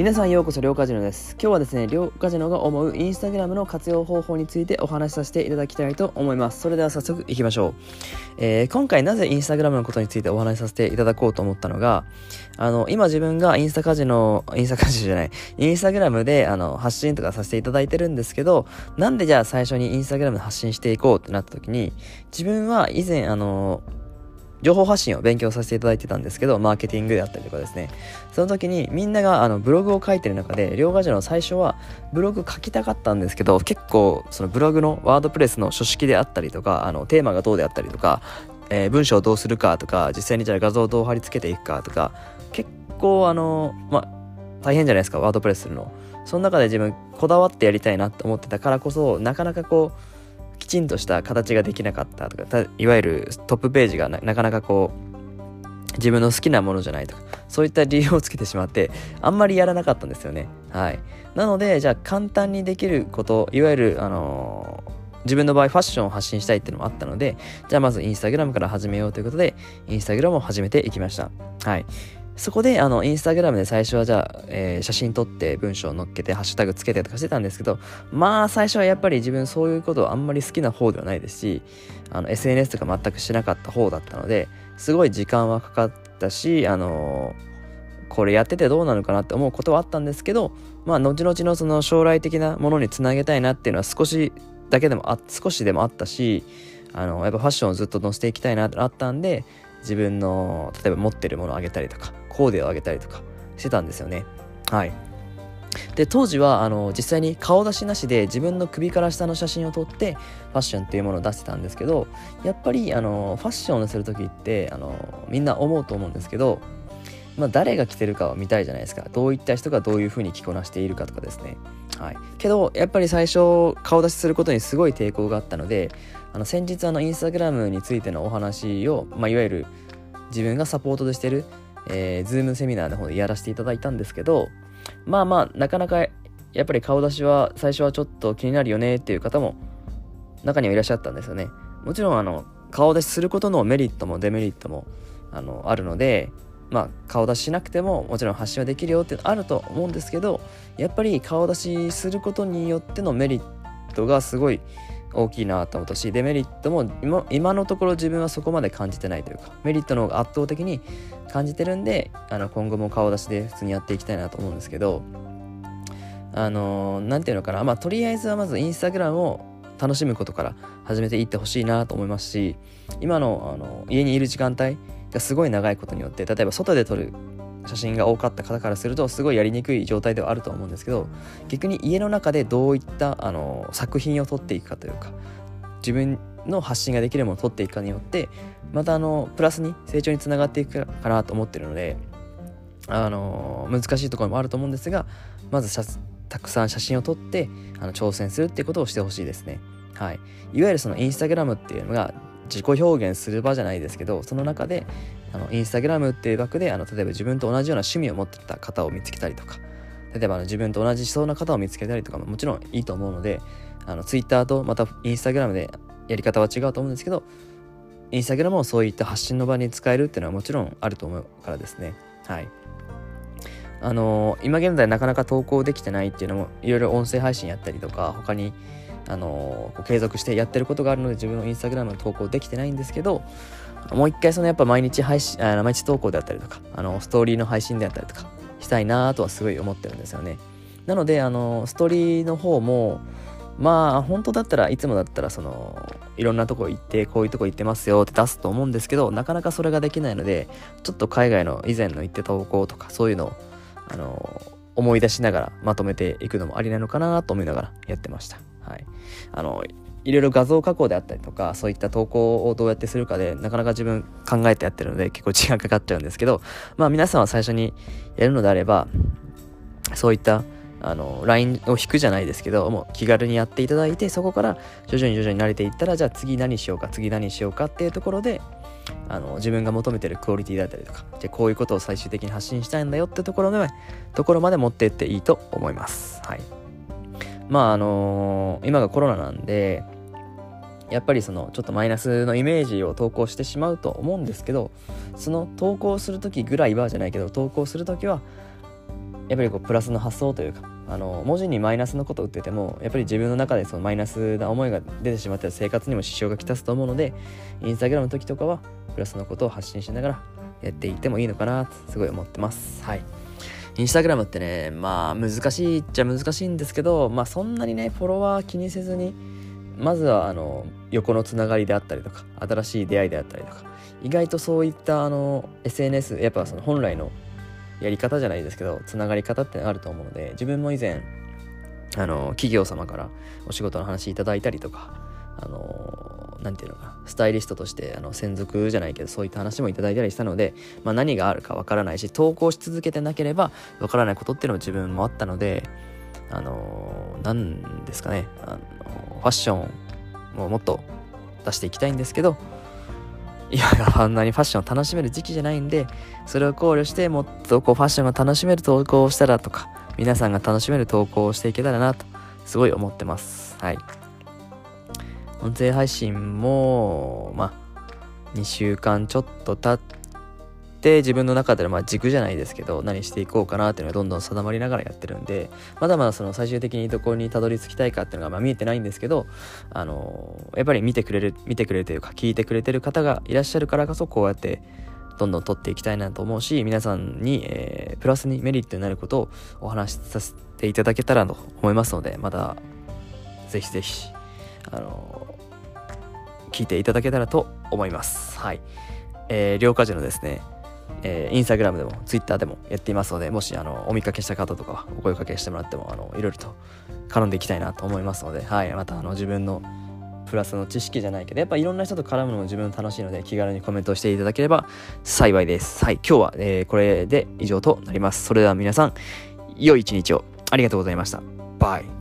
皆さんようこそ、りょうカジノです。今日はですね、りょうカジノが思うインスタグラムの活用方法についてお話しさせていただきたいと思います。それでは早速いきましょう。えー、今回なぜインスタグラムのことについてお話しさせていただこうと思ったのが、あの、今自分がインスタカジノ、インスタカジノじゃない、インスタグラムであの発信とかさせていただいてるんですけど、なんでじゃあ最初にインスタグラムで発信していこうってなった時に、自分は以前あの、情報発信を勉強させていただいてたんですけど、マーケティングであったりとかですね。その時にみんながあのブログを書いてる中で、両ガジの最初はブログ書きたかったんですけど、結構そのブログのワードプレスの書式であったりとか、あのテーマがどうであったりとか、えー、文章をどうするかとか、実際にじゃあ画像をどう貼り付けていくかとか、結構あの、まあ大変じゃないですか、ワードプレスするの。その中で自分こだわってやりたいなって思ってたからこそ、なかなかこう、ちんとした形ができなかったとかいわゆるトップページがなかなかこう自分の好きなものじゃないとかそういった理由をつけてしまってあんまりやらなかったんですよね。はい。なのでじゃあ簡単にできることいわゆるあのー自分の場合ファッションを発信したいっていうのもあったのでじゃあまずインスタグラムから始めようということでインスタグラムを始めていきました。はい。そこで、あの、インスタグラムで最初はじゃあ、えー、写真撮って文章を載っけて、ハッシュタグつけてとかしてたんですけど、まあ、最初はやっぱり自分そういうことあんまり好きな方ではないですし、あの、SNS とか全くしなかった方だったので、すごい時間はかかったし、あのー、これやっててどうなのかなって思うことはあったんですけど、まあ、後々のその将来的なものにつなげたいなっていうのは少しだけでもあ、少しでもあったし、あの、やっぱファッションをずっと載せていきたいなってあったんで、自分の例えば持ってるものをあげたりとかコーデをあげたりとかしてたんですよね。はい。で当時はあの実際に顔出しなしで自分の首から下の写真を撮ってファッションっていうものを出してたんですけどやっぱりあのファッションをする時ってあのみんな思うと思うんですけど、まあ、誰が着てるかを見たいじゃないですか。どういった人がどういうふうに着こなしているかとかですね。はい。けどやっぱり最初顔出しすることにすごい抵抗があったのであの先日あのインスタグラムについてのお話を、まあ、いわゆる自分がサポートでしてる、えー、ズームセミナーの方でやらせていただいたんですけどまあまあなかなかやっぱり顔出しは最初はちょっと気になるよねっていう方も中にはいらっしゃったんですよね。もちろんあの顔出しすることのメリットもデメリットもあのあるのでまあ顔出ししなくてももちろん発信はできるよってあると思うんですけどやっぱり顔出しすることによってのメリットがすごい大きいなと思ったしデメリットも今今のところ自分はそこまで感じてないというかメリットの方が圧倒的に感じてるんであの今後も顔出しで普通にやっていきたいなと思うんですけどあの何て言うのかなまあとりあえずはまずインスタグラムを楽しむことから始めていってほしいなと思いますし今のあの家にいる時間帯がすごい長いことによって例えば外で撮る写真が多かった方からするとすごいやりにくい状態ではあると思うんですけど逆に家の中でどういったあの作品を撮っていくかというか自分の発信ができるものを撮っていくかによってまたあのプラスに成長につながっていくかなと思ってるのであの難しいところもあると思うんですがまずたくさん写真を撮ってあの挑戦するっていうことをしてほしいですね。はい、いわゆるそのインスタグラムっていうのが自己表現する場じゃないですけどその中であのインスタグラムっていう枠であの例えば自分と同じような趣味を持ってた方を見つけたりとか例えばあの自分と同じ思想な方を見つけたりとかももちろんいいと思うのであのツイッターとまたインスタグラムでやり方は違うと思うんですけどインスタグラムをそういった発信の場に使えるっていうのはもちろんあると思うからですね。はい。あのー、今現在なかなか投稿できてないっていうのもいろいろ音声配信やったりとか他にあの継続してやってることがあるので自分のインスタグラムの投稿できてないんですけどもう一回そのやっぱ毎日配信あ毎日投稿であったりとかあのストーリーの配信であったりとかしたいなとはすごい思ってるんですよね。なのであのストーリーの方もまあ本当だったらいつもだったらそのいろんなとこ行ってこういうとこ行ってますよって出すと思うんですけどなかなかそれができないのでちょっと海外の以前の行って投稿とかそういうのをあの思い出しながらまとめていくのもありなのかなと思いながらやってました。はい。あの、いろいろ画像加工であったりとか、そういった投稿をどうやってするかで、なかなか自分考えてやってるので、結構時間かかっちゃうんですけど、まあ皆さんは最初にやるのであれば、そういったあの、LINE を引くじゃないですけど、もう気軽にやっていただいて、そこから徐々に徐々に慣れていったら、じゃあ次何しようか、次何しようかっていうところで、あの、自分が求めてるクオリティだったりとか、じゃあこういうことを最終的に発信したいんだよってところで、ところまで持っていっていいと思います。はい。まああのー、今がコロナなんでやっぱりそのちょっとマイナスのイメージを投稿してしまうと思うんですけどその投稿する時ぐらいはじゃないけど投稿する時はやっぱりこうプラスの発想というかあの文字にマイナスのことを打っててもやっぱり自分の中でそのマイナスな思いが出てしまった生活にも支障がきたすと思うのでインスタグラムの時とかはプラスのことを発信しながらやっていってもいいのかなとすごい思ってます。はい。インスタグラムってねまあ難しいっちゃ難しいんですけどまあそんなにねフォロワー気にせずにまずはあの横のつながりであったりとか新しい出会いであったりとか意外とそういったあの SNS やっぱその本来のやり方じゃないですけどつながり方ってあると思うので自分も以前あの企業様からお仕事の話いただいたりとかあの何て言うのかスタイリストとしてあの専属じゃないけどそういった話もいただいたりしたので、まあ、何があるかわからないし投稿し続けてなければわからないことっていうのも自分もあったのであの何ですかねあのファッションももっと出していきたいんですけど今があんなにファッションを楽しめる時期じゃないんでそれを考慮してもっとこうファッションが楽しめる投稿をしたらとか皆さんが楽しめる投稿をしていけたらなとすごい思ってます。はい。音声配信もまあ2週間ちょっと経って自分の中でのまあ軸じゃないですけど何していこうかなっていうのがどんどん定まりながらやってるんでまだまだその最終的にどこにたどり着きたいかっていうのがまあ見えてないんですけどあのやっぱり見てくれる見てくれるというか聞いてくれてる方がいらっしゃるからこそこうやってどんどん取っていきたいなと思うし皆さんに、えー、プラスにメリットになることをお話しさせていただけたらと思いますのでまたぜひぜひあの聞いていただけたらと思います。はい。えー、両家事のですねえー、インスタグラムでもツイッターでもやっていますのでもしあのお見かけした方とかお声かけしてもらってもあのいろいろと絡んでいきたいなと思いますので、はい、またあの自分のプラスの知識じゃないけどやっぱいろんな人と絡むのも自分楽しいので気軽にコメントしていただければ幸いです。はい。今日は、えー、これで以上となります。それでは皆さん良い一日を。ありがとうございました。バイ。